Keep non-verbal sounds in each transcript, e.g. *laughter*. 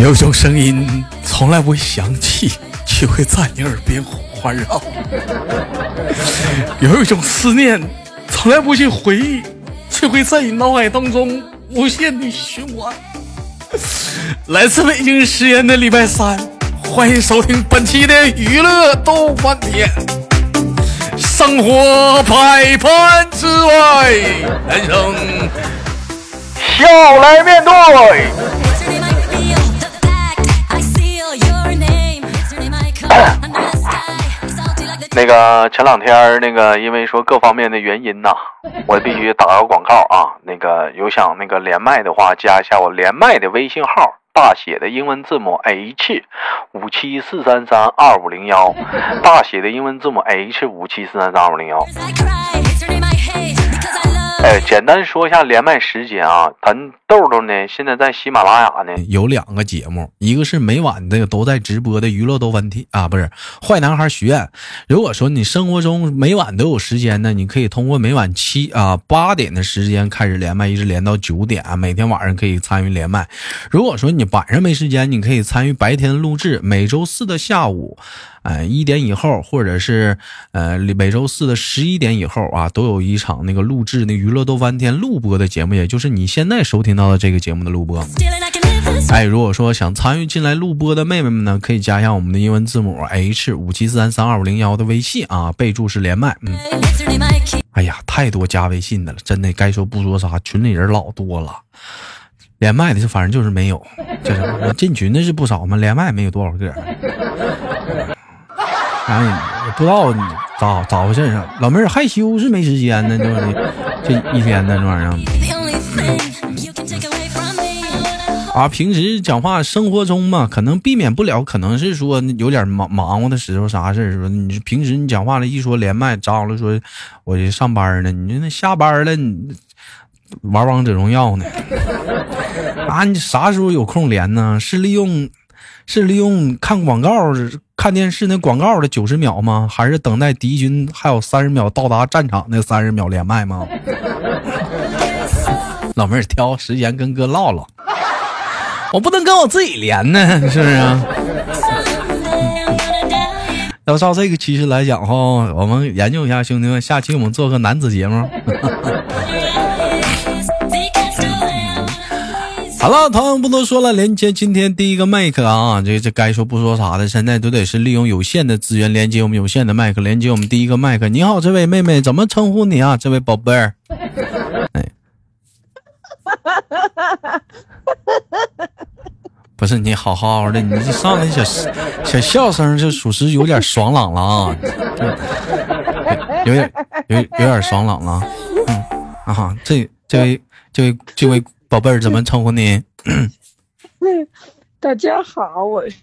有一种声音从来不会响起，却会在你耳边环绕；有一种思念从来不去回忆，却会在你脑海当中无限的循环。来自北京时间的礼拜三，欢迎收听本期的娱乐逗翻天。生活百般滋味，人生笑来面对。那个前两天那个因为说各方面的原因呐，*laughs* 我必须打个广告啊。那个有想那个连麦的话，加一下我连麦的微信号，大写的英文字母 H 五七四三三二五零幺，*laughs* 大写的英文字母 H 五七四三三二五零幺。哎，简单说一下连麦时间啊，咱豆豆呢现在在喜马拉雅呢有两个节目，一个是每晚的都在直播的娱乐逗翻天啊，不是坏男孩许愿。如果说你生活中每晚都有时间呢，你可以通过每晚七啊八点的时间开始连麦，一直连到九点，每天晚上可以参与连麦。如果说你晚上没时间，你可以参与白天录制，每周四的下午。呃，一点以后，或者是呃每周四的十一点以后啊，都有一场那个录制那娱乐逗翻天录播的节目，也就是你现在收听到的这个节目的录播。哎，如果说想参与进来录播的妹妹们呢，可以加一下我们的英文字母 H 五七四三三二五零幺的微信啊，备注是连麦。嗯，哎呀，太多加微信的了，真的该说不说啥，群里人老多了，连麦的是反正就是没有，就是我进群的是不少嘛，连麦没有多少个。哎，我不知道咋咋回事啊？老妹儿害羞是没时间呢，这这一天呢这玩意儿。啊，平时讲话生活中嘛，可能避免不了，可能是说有点忙忙活的时候啥事儿。说你平时你讲话了，一说连麦，张了说我这上班呢，你说那下班了，你玩王者荣耀呢？啊，你啥时候有空连呢？是利用是利用看广告？看电视那广告的九十秒吗？还是等待敌军还有三十秒到达战场那三十秒连麦吗？*laughs* 老妹儿挑时间跟哥唠唠，我不能跟我自己连呢，是不是啊？要照这个趋势来讲哈，我们研究一下，兄弟们，下期我们做个男子节目。*laughs* 好了，朋友不多说了，连接今天第一个麦克啊，这这该说不说啥的，现在都得是利用有限的资源连接我们有限的麦克，连接我们第一个麦克。你好，这位妹妹，怎么称呼你啊？这位宝贝儿，*laughs* 哎，不是你好好的，你这上来小小笑声就属实有点爽朗了啊，有点有有点爽朗了，嗯啊，这这位这位这位。宝贝儿，怎么称呼你？*laughs* 大家好，我是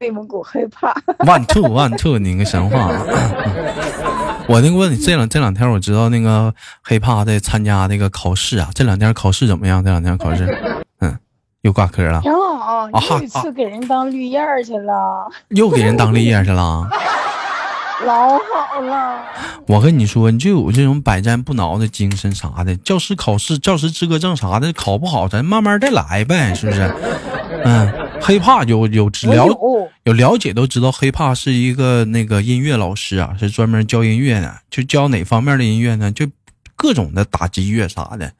内蒙古黑怕。One two one two，你个神话！*laughs* 我那个问你，这两这两天我知道那个黑怕在参加那个考试啊，这两天考试怎么样？这两天考试，嗯，又挂科了。挺好，又一次给人当绿叶去了。又给人当绿叶去了。*laughs* 老好了，我跟你说，你就有这种百战不挠的精神啥的。教师考试、教师资格证啥的，考不好咱慢慢再来呗，是不是？嗯，黑怕有有了有了解都知道，黑怕是一个那个音乐老师啊，是专门教音乐的，就教哪方面的音乐呢？就各种的打击乐啥的。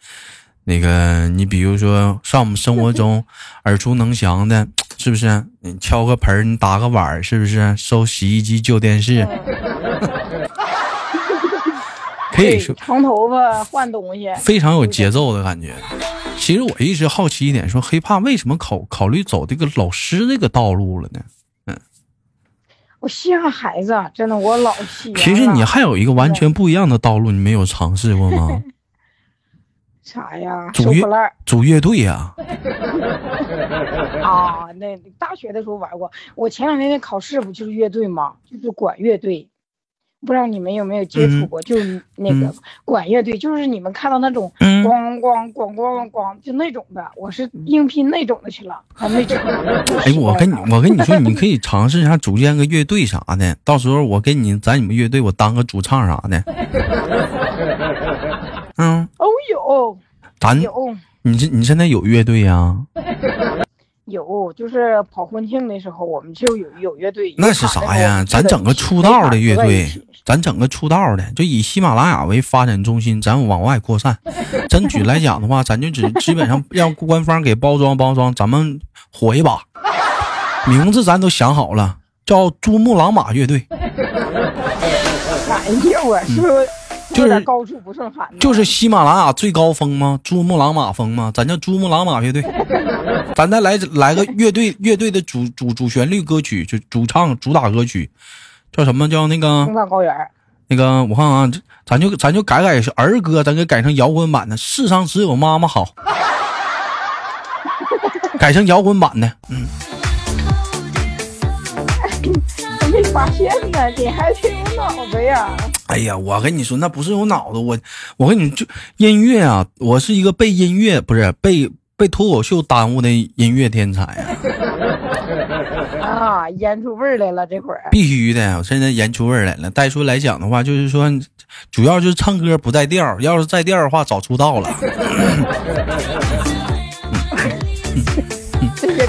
那个，你比如说，上我们生活中 *laughs* 耳熟能详的，是不是？你敲个盆你打个碗是不是？收洗衣机、旧电视，*laughs* 可以说长头发换东西，非常有节奏的感觉。其实我一直好奇一点，说黑怕为什么考考虑走这个老师这个道路了呢？嗯，我稀罕孩子，真的，我老稀。其实你还有一个完全不一样的道路，你没有尝试过吗？啥呀？组乐组乐队呀！*laughs* 啊，那大学的时候玩过。我前两天的考试不就是乐队吗？就是管乐队。不知道你们有没有接触过？就是那个管乐队，就是你们看到那种咣咣咣咣咣，就那种的。我是应聘那种的去了，还没成。*laughs* 哎，我跟你我跟你说，你可以尝试一下组建个乐队啥的。到时候我给你在你们乐队，我当个主唱啥的。有，咱有。你这你现在有乐队呀？有，就是跑婚庆的时候，我们就有有乐队。那是啥呀？咱整个出道的乐队，咱整个出道的，就以喜马拉雅为发展中心，咱往外扩散。*laughs* 争取来讲的话，咱就只基本上让官方给包装包装，咱们火一把。*laughs* 名字咱都想好了，叫珠穆朗玛乐队。哎呀，我是。就是高处不胜寒，就是喜马拉雅最高峰吗？珠穆朗玛峰吗？咱叫珠穆朗玛乐队，*laughs* 咱再来来个乐队，乐队的主主主旋律歌曲，就主唱主打歌曲，叫什么叫那个？青藏高原。那个我看啊，咱就咱就改改儿歌，咱给改成摇滚版的。世上只有妈妈好，改成摇滚版的，嗯。*laughs* 没发现呢，你还挺有脑子呀！哎呀，我跟你说，那不是有脑子，我我跟你就音乐啊，我是一个被音乐不是被被脱口秀耽误的音乐天才啊！啊，演出味儿来了，这会儿必须的，我现在演出味儿来了。带出来讲的话，就是说，主要就是唱歌不带调，要是在调的话，早出道了。*laughs*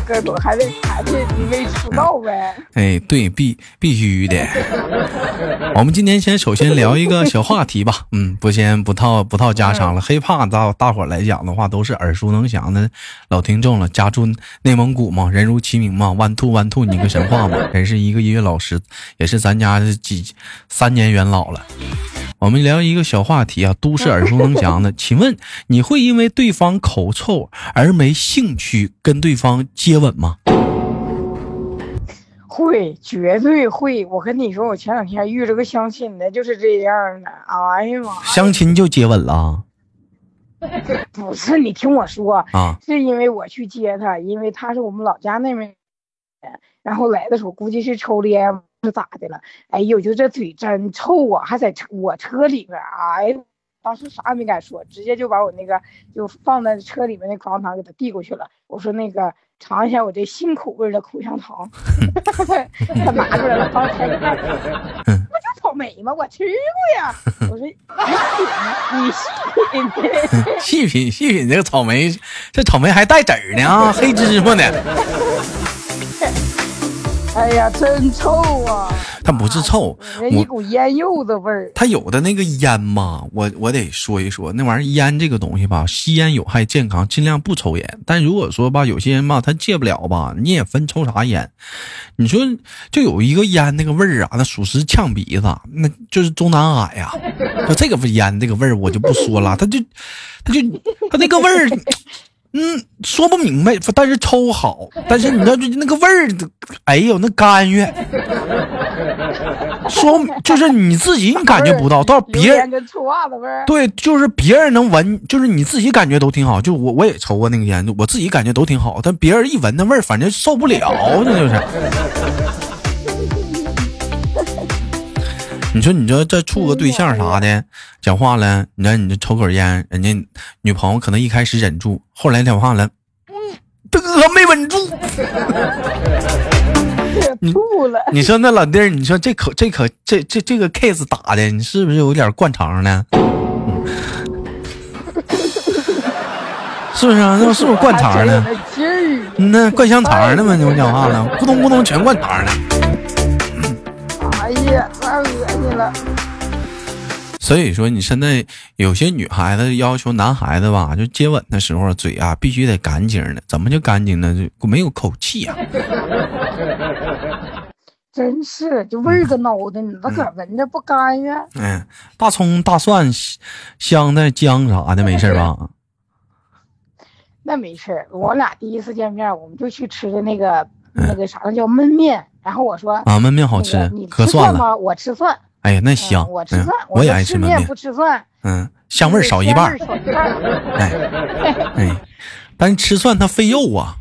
歌手还得还得没出道呗？哎，对，必必须的。*laughs* 我们今天先首先聊一个小话题吧，嗯，不先不套不套家常了。黑怕大大伙来讲的话，都是耳熟能详的老听众了。家住内蒙古嘛，人如其名嘛，弯兔弯兔，你个神话嘛，人是一个音乐老师，也是咱家的几三年元老了。我们聊一个小话题啊，都市耳熟能详的。*laughs* 请问你会因为对方口臭而没兴趣跟对方接吻吗？会，绝对会。我跟你说，我前两天遇着个相亲的，就是这样的。哎呀妈！相亲就接吻了？*laughs* 不是，你听我说啊，是因为我去接他，因为他是我们老家那边人，然后来的时候估计是抽的烟。是咋的了？哎呦，就这嘴真臭啊！还在车我车里边，哎，当时啥也没敢说，直接就把我那个就放在车里面那口香糖给他递过去了。我说那个尝一下我这新口味的口香糖，*laughs* 他拿出来了，刚开开，不就草莓吗？我吃过呀。*laughs* 我说你细品，你细品，*laughs* 细品细品这个草莓，这草莓还带籽儿呢啊，黑芝麻呢。哎呀，真臭啊！它不是臭，一股烟柚子味儿。它有的那个烟嘛，我我得说一说，那玩意儿烟这个东西吧，吸烟有害健康，尽量不抽烟。但如果说吧，有些人吧，他戒不了吧，你也分抽啥烟。你说就有一个烟那个味儿啊，那属实呛鼻子，那就是中南海呀。就这个烟这个味儿，我就不说了，他就他就他那个味儿。嗯，说不明白，但是抽好，但是你知道就那个味儿，哎呦，那甘愿。*laughs* 说就是你自己你感觉不到，到别人跟臭袜子味儿。对，就是别人能闻，就是你自己感觉都挺好。就我我也抽过那个烟，我自己感觉都挺好，但别人一闻那味儿，反正受不了，那就是。你说，你这这处个对象啥的，讲话了，你说你这抽口烟，人家女朋友可能一开始忍住，后来讲话了，嗯，这个没稳住，*laughs* 吐了。你说那老弟儿，你说这可这可这这这个 case 打的，你是不是有点灌肠呢？是不是啊？那是不是灌肠呢？那灌香肠呢吗？你讲话了，咕咚咕咚全灌肠了。太恶心了！所以说，你现在有些女孩子要求男孩子吧，就接吻的时候嘴啊必须得干净的。怎么就干净呢？就没有口气啊。*laughs* 真是，就味儿个孬的，你那可闻着不干呀。嗯，大葱、大蒜、香的姜啥的，没事吧？*laughs* 那没事我俩第一次见面，我们就去吃的那个那个啥，那叫焖面。然后我说啊，焖面好吃，你吃蒜吗？我吃蒜。哎呀，那香，我吃蒜，我也爱吃焖面，不吃蒜。嗯，香味少一半。*laughs* 哎哎，但是吃蒜它费肉啊，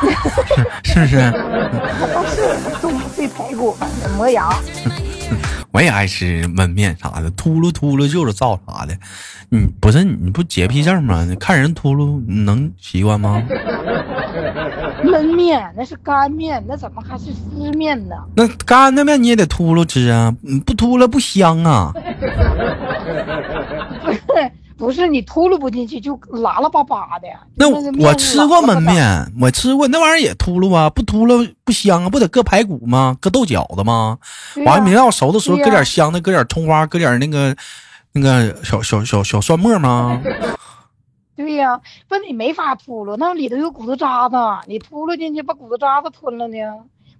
*laughs* 是不是？是，东费排骨，磨牙。*laughs* 我也爱吃焖面啥的，秃噜秃噜就是造啥的。你不是你不洁癖症吗？你看人秃噜，你能习惯吗？*laughs* 焖面那是干面，那怎么还是湿面呢？那干的面你也得秃噜吃啊，不秃噜不香啊。*laughs* 不是不是你秃噜不进去，就拉拉巴巴的。那我吃过焖面，我吃过那玩意儿也秃噜啊，不秃噜不香啊，不得搁排骨吗？搁豆角子吗？完了，明到熟的时候搁点香的，搁点葱花，搁点那个那个小小小小蒜末吗？对呀，不你没法秃噜，那里头有骨头渣子，你秃噜进去把骨头渣子吞了呢。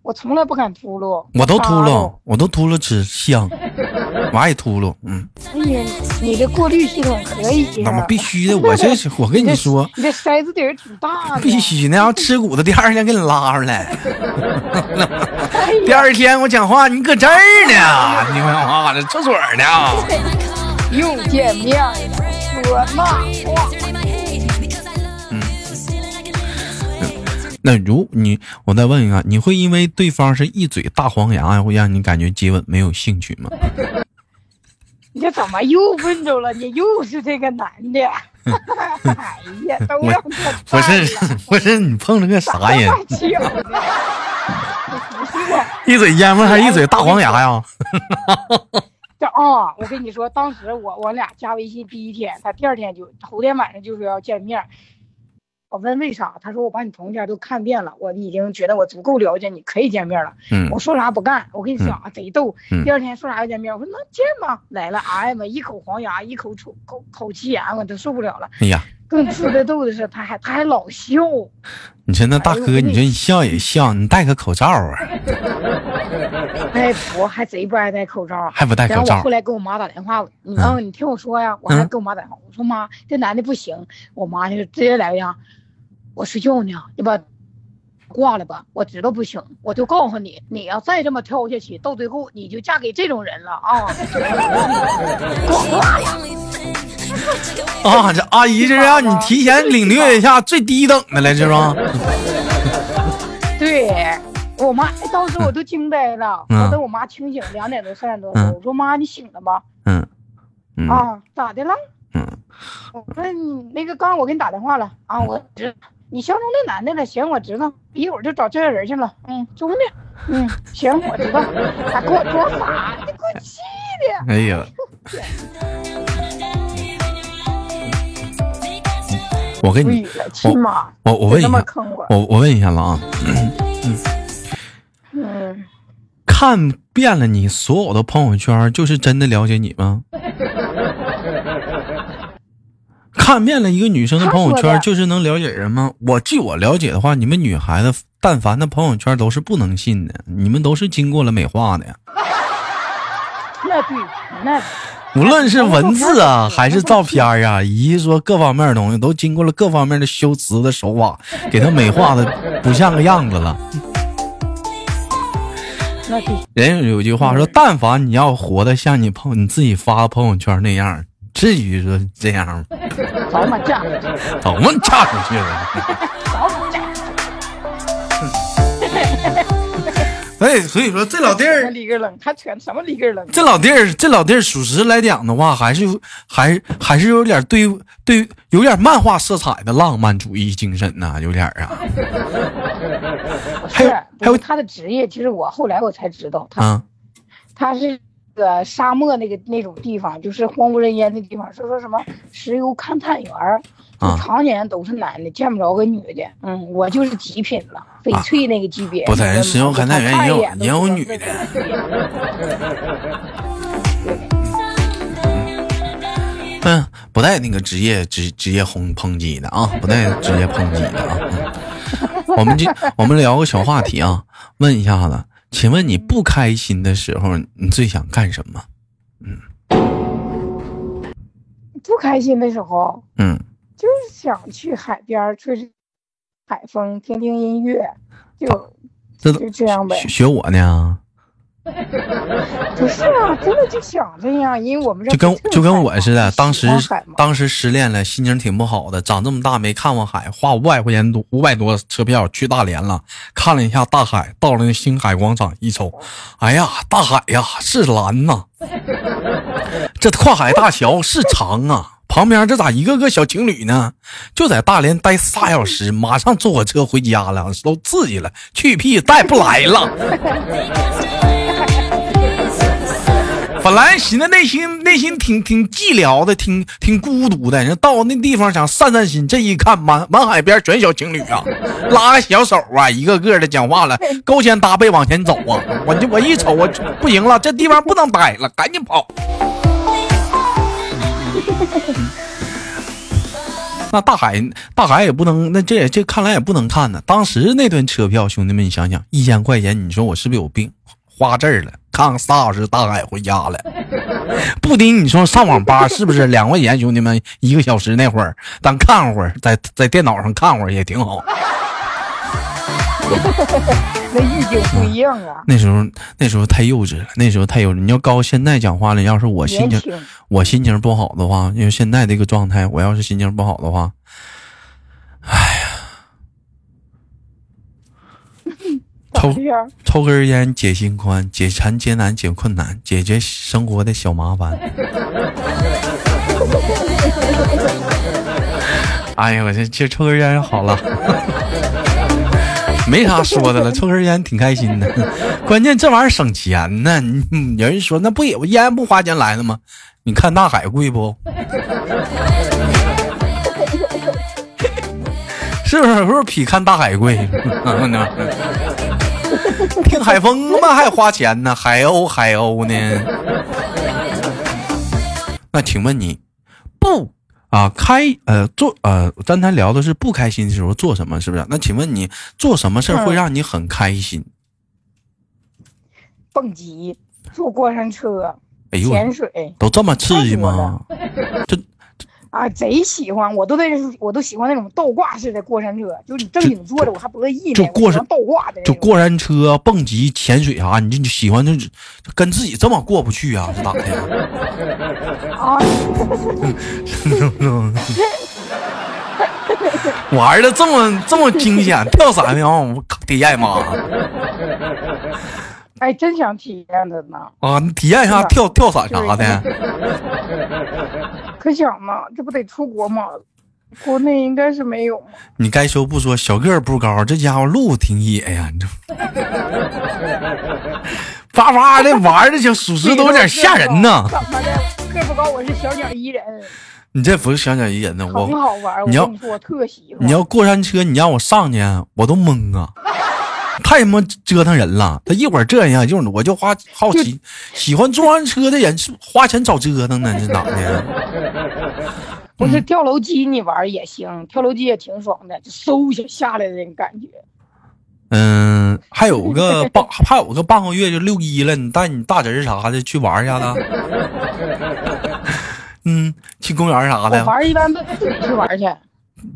我从来不敢秃噜，我都秃噜，我都秃噜吃香，我爱秃噜，嗯。哎呀，你的过滤系统可以那么必须的，我这是 *laughs* 我跟你说，你这筛子底儿挺大的。*laughs* 必须的，要吃骨头，第二天给你拉出来。*laughs* 第二天我讲话，你搁这儿呢，你讲话这厕所呢。又见面了，说那话。那如你，我再问一下，你会因为对方是一嘴大黄牙，会让你感觉接吻没有兴趣吗？你这怎么又问着了？你又是这个男的？*laughs* 哎呀，都让他不是不是，你碰着个啥人？*laughs* 一嘴烟味还一嘴大黄牙呀？*laughs* 这啊，我跟你说，当时我我俩加微信第一天，他第二天就头天晚上就说要见面。我问为啥？他说我把你朋友圈都看遍了，我已经觉得我足够了解你，可以见面了。嗯，我说啥不干。我跟你讲啊，贼逗。第二天说啥要见面，我说那见吧。来了，哎呀妈，一口黄牙，一口口口口气炎，我都受不了了。哎呀，更次的逗的是，他还他还老笑。你说那大哥，你说你笑也笑，你戴个口罩啊？*laughs* 哎，我还贼不爱戴口罩，还不戴口罩。然后我后来给我妈打电话，嗯，你听我说呀，我还给我妈打电话，我说妈，这男的不行。我妈就直接来个样。我睡觉呢，你把挂了吧。我知道不行，我就告诉你，你要再这么跳下去，到最后你就嫁给这种人了啊！*laughs* 啊，这阿姨这是让你提前领略一下最低等的了，是吧？*laughs* 对我妈当时我都惊呆了。我等我妈清醒，两点多三点多，我说妈，你醒了吗？嗯嗯啊，咋的了？嗯，我说你那个刚我给你打电话了啊，我知。你相中那男的了，行，我知道，一会儿就找这个人去了。嗯，中的，嗯，行，我知道。还给我装傻，你给我气的。哎呀！我跟你，我我问一下，我我问一下了啊。嗯。看遍了你所有的朋友圈，就是真的了解你吗？*laughs* 看遍了一个女生的朋友圈，就是能了解人吗？我据我了解的话，你们女孩子但凡的朋友圈都是不能信的，你们都是经过了美化的呀。*laughs* 那对，那无论是文字啊，还是照片啊，以及说各方面的东西，都经过了各方面的修辞的手法，*laughs* 给他美化的不像个样子了。人有句话说，但凡你要活得像你朋你自己发朋友圈那样。至于说这样吗？*laughs* 早晚嫁出去，早晚嫁出去了。*laughs* 早晚嫁。*laughs* 哎，所以说这老弟儿，里根冷，他全什么里根冷？这老弟儿，这老弟儿，属实来讲的话，还是还还是有点对对，有点漫画色彩的浪漫主义精神呐，有点啊。还有还有他的职业，其实我后来我才知道，他他是。个沙漠那个那种地方，就是荒无人烟的地方，说说什么石油勘探员儿，常年都是男的，见不着个女的。嗯，我就是极品了，翡翠那个级别。不对，石油勘探员也有也有女的。嗯，不带那个职业职职业轰抨击的啊，不带职业抨击的啊。我们这我们聊个小话题啊，问一下子。请问你不开心的时候，你最想干什么？嗯，不开心的时候，嗯，就是想去海边吹吹海风，听听音乐，就就这样呗。学我呢？*laughs* 不是啊，真的就想这样，因为我们这就跟就跟我似的，当时当时失恋了，心情挺不好的，长这么大没看过海，花五百块钱多五百多车票去大连了，看了一下大海，到了那星海广场一瞅，哎呀，大海呀是蓝呐，*laughs* 这跨海大桥是长啊，旁边这咋一个个小情侣呢？就在大连待仨小时，马上坐火车回家了，都刺激了，去屁带不来了。*laughs* 本来寻思内心内心挺挺寂寥的，挺挺孤独的。人到那地方想散散心，这一看满满海边全小情侣啊，拉个小手啊，一个个的讲话了，勾肩搭背往前走啊。我就我一瞅，我不行了，这地方不能待了，赶紧跑。*laughs* 那大海，大海也不能，那这也这看来也不能看呢。当时那顿车票，兄弟们，你想想，一千块钱，你说我是不是有病？花字儿了，看看仨小时，大海回家了。*laughs* 不顶，你说上网吧是不是两块钱？兄弟们，一个小时那会儿，咱看会儿，在在电脑上看会儿也挺好。*laughs* 那意境不一样啊。那时候那时候太幼稚了，那时候太幼稚。你要高现在讲话了，要是我心情我心情不好的话，因为现在这个状态，我要是心情不好的话，哎呀。抽抽根烟解心宽，解馋解难解困难，解决生活的小麻烦。*laughs* 哎呀，我这这抽根烟好了，*laughs* 没啥说的了。抽根烟挺开心的，*laughs* 关键这玩意儿省钱呢。有人说那不也烟不花钱来的吗？你看大海贵不？是不是？是不是比看大海贵？*laughs* 听海风嘛还花钱呢，海鸥海鸥呢？*laughs* 那请问你不啊开呃做呃刚才聊的是不开心的时候做什么是不是？那请问你做什么事儿会让你很开心？*laughs* 蹦极、坐过山车、哎、呦潜水，都这么刺激吗？这。啊，贼喜欢！我都在，我都喜欢那种倒挂式的过山车，就是你正经坐着，我还不乐意呢。就过山倒挂的，就过山车、蹦极、潜水啥，你就你喜欢，就跟自己这么过不去啊？是咋的？*laughs* 啊！*laughs* 玩的这么这么惊险，跳伞呢？我体验吗？哎，真想体验的呢！啊，你体验一下跳跳伞啥的。*laughs* 可想呢，这不得出国吗？国内应该是没有。你该说不说，小个儿不高，这家伙路挺野呀！你这，叭叭的玩的，小属实都有点吓人呢。怎么的？个不高，我是小鸟依人。你这不是小鸟依人呢？我很好玩。你要我特喜欢。你要过山车，你让我上去，我都懵啊。太他妈折腾人了！他一会儿这样，一会儿我就花好奇，喜欢坐完车的人是花钱找折腾呢，是咋的？*laughs* 不是跳楼机，你玩也行，跳楼机也挺爽的，就嗖一下下来的那种感觉。嗯，还有个半，*laughs* 还有个半个月就六一了，你带你大侄啥的去玩一下子。*laughs* 嗯，去公园啥的。玩一般都自己去玩去。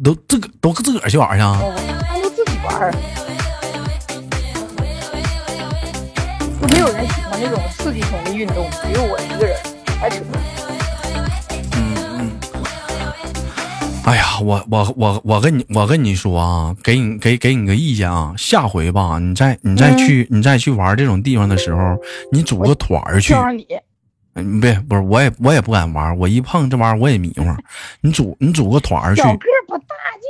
都自个都自个儿去玩去啊？都自己玩。没有人喜欢那种刺激型的运动，只有我一个人。嗯嗯。哎呀，我我我我跟你我跟你说啊，给你给给你个意见啊，下回吧，你再你再去你再去玩这种地方的时候，你组个团儿去。你。嗯，别不是，我也我也不敢玩，我一碰这玩意儿我也迷糊。你组你组个团儿去。小个不大，就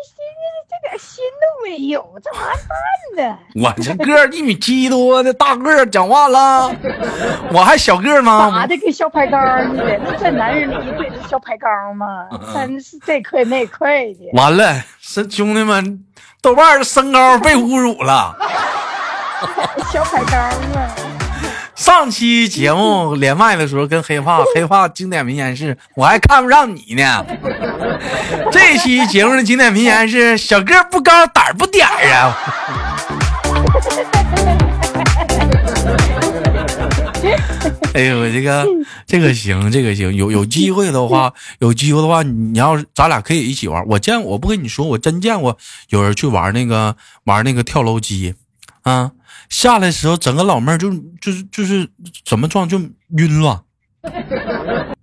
点心都没有，这完蛋的。我这个一米七多的大个讲话了，*laughs* 我还小个吗？咋的，跟小排缸似的？那这男人里一对是小排缸吗？真是这块那块的。完了，兄兄弟们，豆瓣身高被侮辱了。*laughs* 小排缸啊！上期节目 *laughs* 连麦的时候跟黑怕，*laughs* 黑怕经典名言是“我还看不上你呢”。*laughs* 这期节目的经典名言是“小个不高，胆不点儿啊”。哎呦，我这个这个行，这个行，有有机会的话，有机会的话，你要是咱俩可以一起玩。我见我不跟你说，我真见过有人去玩那个玩那个跳楼机啊。下来的时候，整个老妹儿就就是就是怎么撞就晕了。*laughs*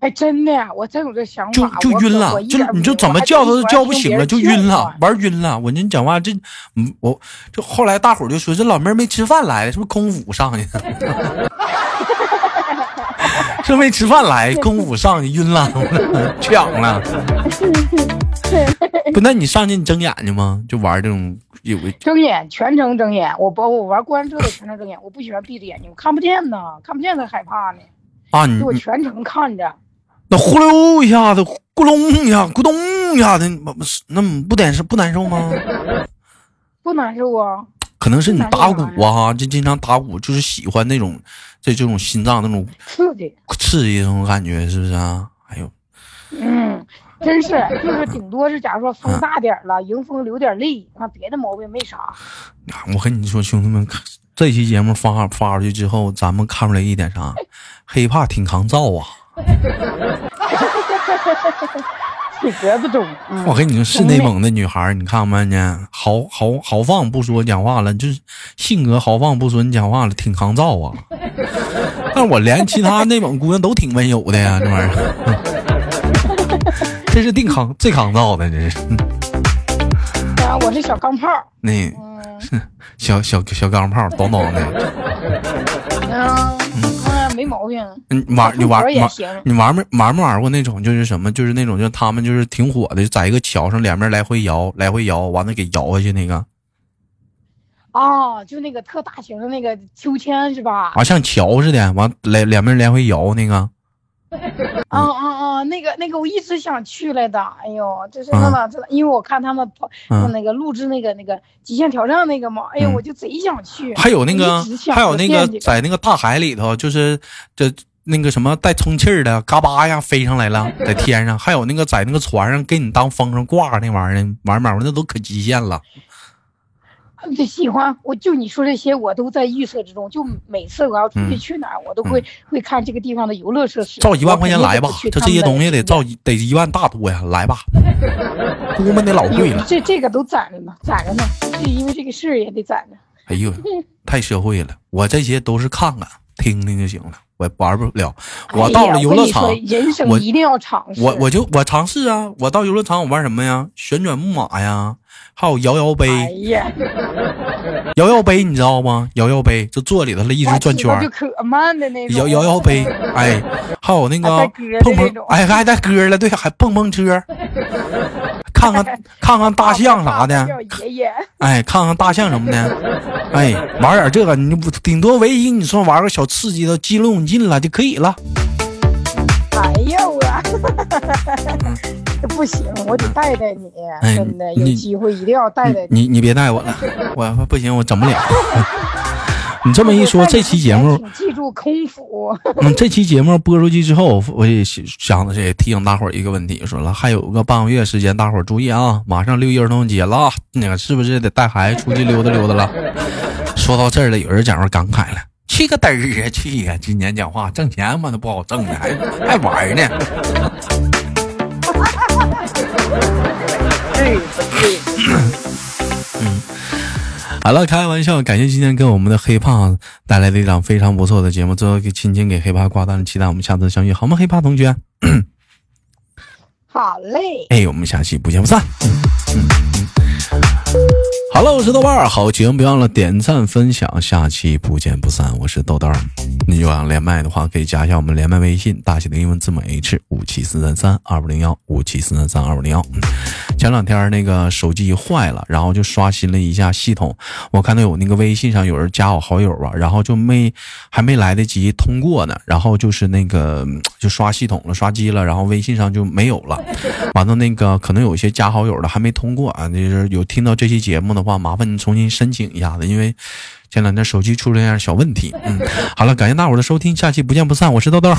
哎，真的呀，我真有这想法。就就晕了，就你就怎么叫他都叫不醒了，就晕了，玩晕了。我跟你讲话，这嗯，我就后来大伙就说这老妹儿没吃饭来的，是不是空腹上去的？*laughs* 这没吃饭来，功夫上去晕了，*laughs* 缺氧了。*laughs* 不，那你上去你睁眼睛吗？就玩这种有个睁眼，全程睁眼。我不，我玩过山车的全程睁眼，我不喜欢闭着眼睛，我看不见呢，看不见才害怕呢。啊，你我全程看着。那呼溜一下子，咕隆一下，咕咚一下子，那不难受不难受吗？不难受啊。可能是你打鼓啊，就经常打鼓，就是喜欢那种这这种心脏那种刺激刺激那种感觉，是不是啊？哎呦，嗯，真是，就是顶多是假如说风大点了，迎风流点泪，那别的毛病没啥。我跟你说，兄弟们，这期节目发发出去之后，咱们看出来一点啥？*laughs* 黑怕挺抗造啊。*laughs* 格子中，我跟你说，是内蒙的女孩，你看没呢？豪豪豪放不说讲话了，就是性格豪放不说你讲话了，挺抗造啊。*laughs* 但我连其他内蒙姑娘都挺温柔的呀，这玩意儿，*laughs* 这是定抗最抗造的，这是。啊，我是小钢炮。那，小小小钢炮，咚咚的。*laughs* 嗯。没毛病。你玩你玩玩你玩没玩没玩过那种就是什么就是那种就他们就是挺火的，在一个桥上两边来回摇来回摇，完了给摇下去那个。哦，就那个特大型的那个秋千是吧？啊，像桥似的，完两两边来回摇那个。啊啊啊！那个那个，我一直想去来的。哎呦，这是那么这，因为我看他们跑那个录制那个那个极限挑战那个嘛，哎呦，我就贼想去。还有那个，还有那个，在那个大海里头，就是这那个什么带充气的，嘎巴呀飞上来了，在天上。还有那个在那个船上给你当风筝挂那玩意儿，玩意儿那都可极限了。就喜欢，我就你说这些，我都在预测之中。就每次我要出去去哪儿，我都会会看这个地方的游乐设施。照一万块钱来吧，这这些东西得照得一万大多呀，来吧，*laughs* 估摸得老贵了。这这个都攒着呢，攒着呢，就因为这个事儿也得攒着。哎呦，太社会了，我这些都是看看听听就行了。我玩不了，我到了游乐场，人生一定要尝试。我我就我尝试啊！我到游乐场，我玩什么呀？旋转木马呀，还有摇摇杯。哎呀，*laughs* 摇摇杯你知道吗？摇摇杯就坐里头了，一直转圈。就可慢的那种。摇摇摇杯，哎，还有那个碰碰，哎还带歌了，对，还碰碰车。看看 *laughs* 看看大象啥的，哎，看看大象什么的，哎，玩点这个，你不顶多唯一你说玩个小刺激的激流勇进了就可以了。哎呀我，这 *laughs* 不行，我得带带你，真的有机会一定要带带你。你你别带我了，*laughs* 我不行，我整不了。*laughs* 你这么一说，这期节目记住空腹。嗯，这期节目播出去之后，我也想着也提醒大伙儿一个问题，说了还有个半个月时间，大伙儿注意啊，马上六一儿童节了，那个是不是得带孩子出去溜达溜达了？说到这儿了，有人讲话感慨了：“去个嘚儿啊，去呀！今年讲话挣钱嘛都不好挣呢，还 *laughs* 还玩呢。”对不对？好了，开玩笑，感谢今天给我们的黑胖带来的一档非常不错的节目。最后给亲亲给黑胖挂断了，期待我们下次相遇，好吗？黑胖同学，好嘞。哎，我们下期不见不散。好了，我是豆瓣儿，好节目别忘了点赞分享，下期不见不散。我是豆豆，你想连麦的话，可以加一下我们连麦微信，大写的英文字母 H 五七四三三二五零幺五七四三三二五零幺。前两天那个手机坏了，然后就刷新了一下系统，我看到有那个微信上有人加我好友啊，然后就没还没来得及通过呢，然后就是那个就刷系统了，刷机了，然后微信上就没有了。完了那个可能有些加好友的还没通过啊，就是有听到这期节目的。话麻烦你重新申请一下子，因为前两天手机出了点小问题。*laughs* 嗯，好了，感谢大伙的收听，下期不见不散。我是豆豆。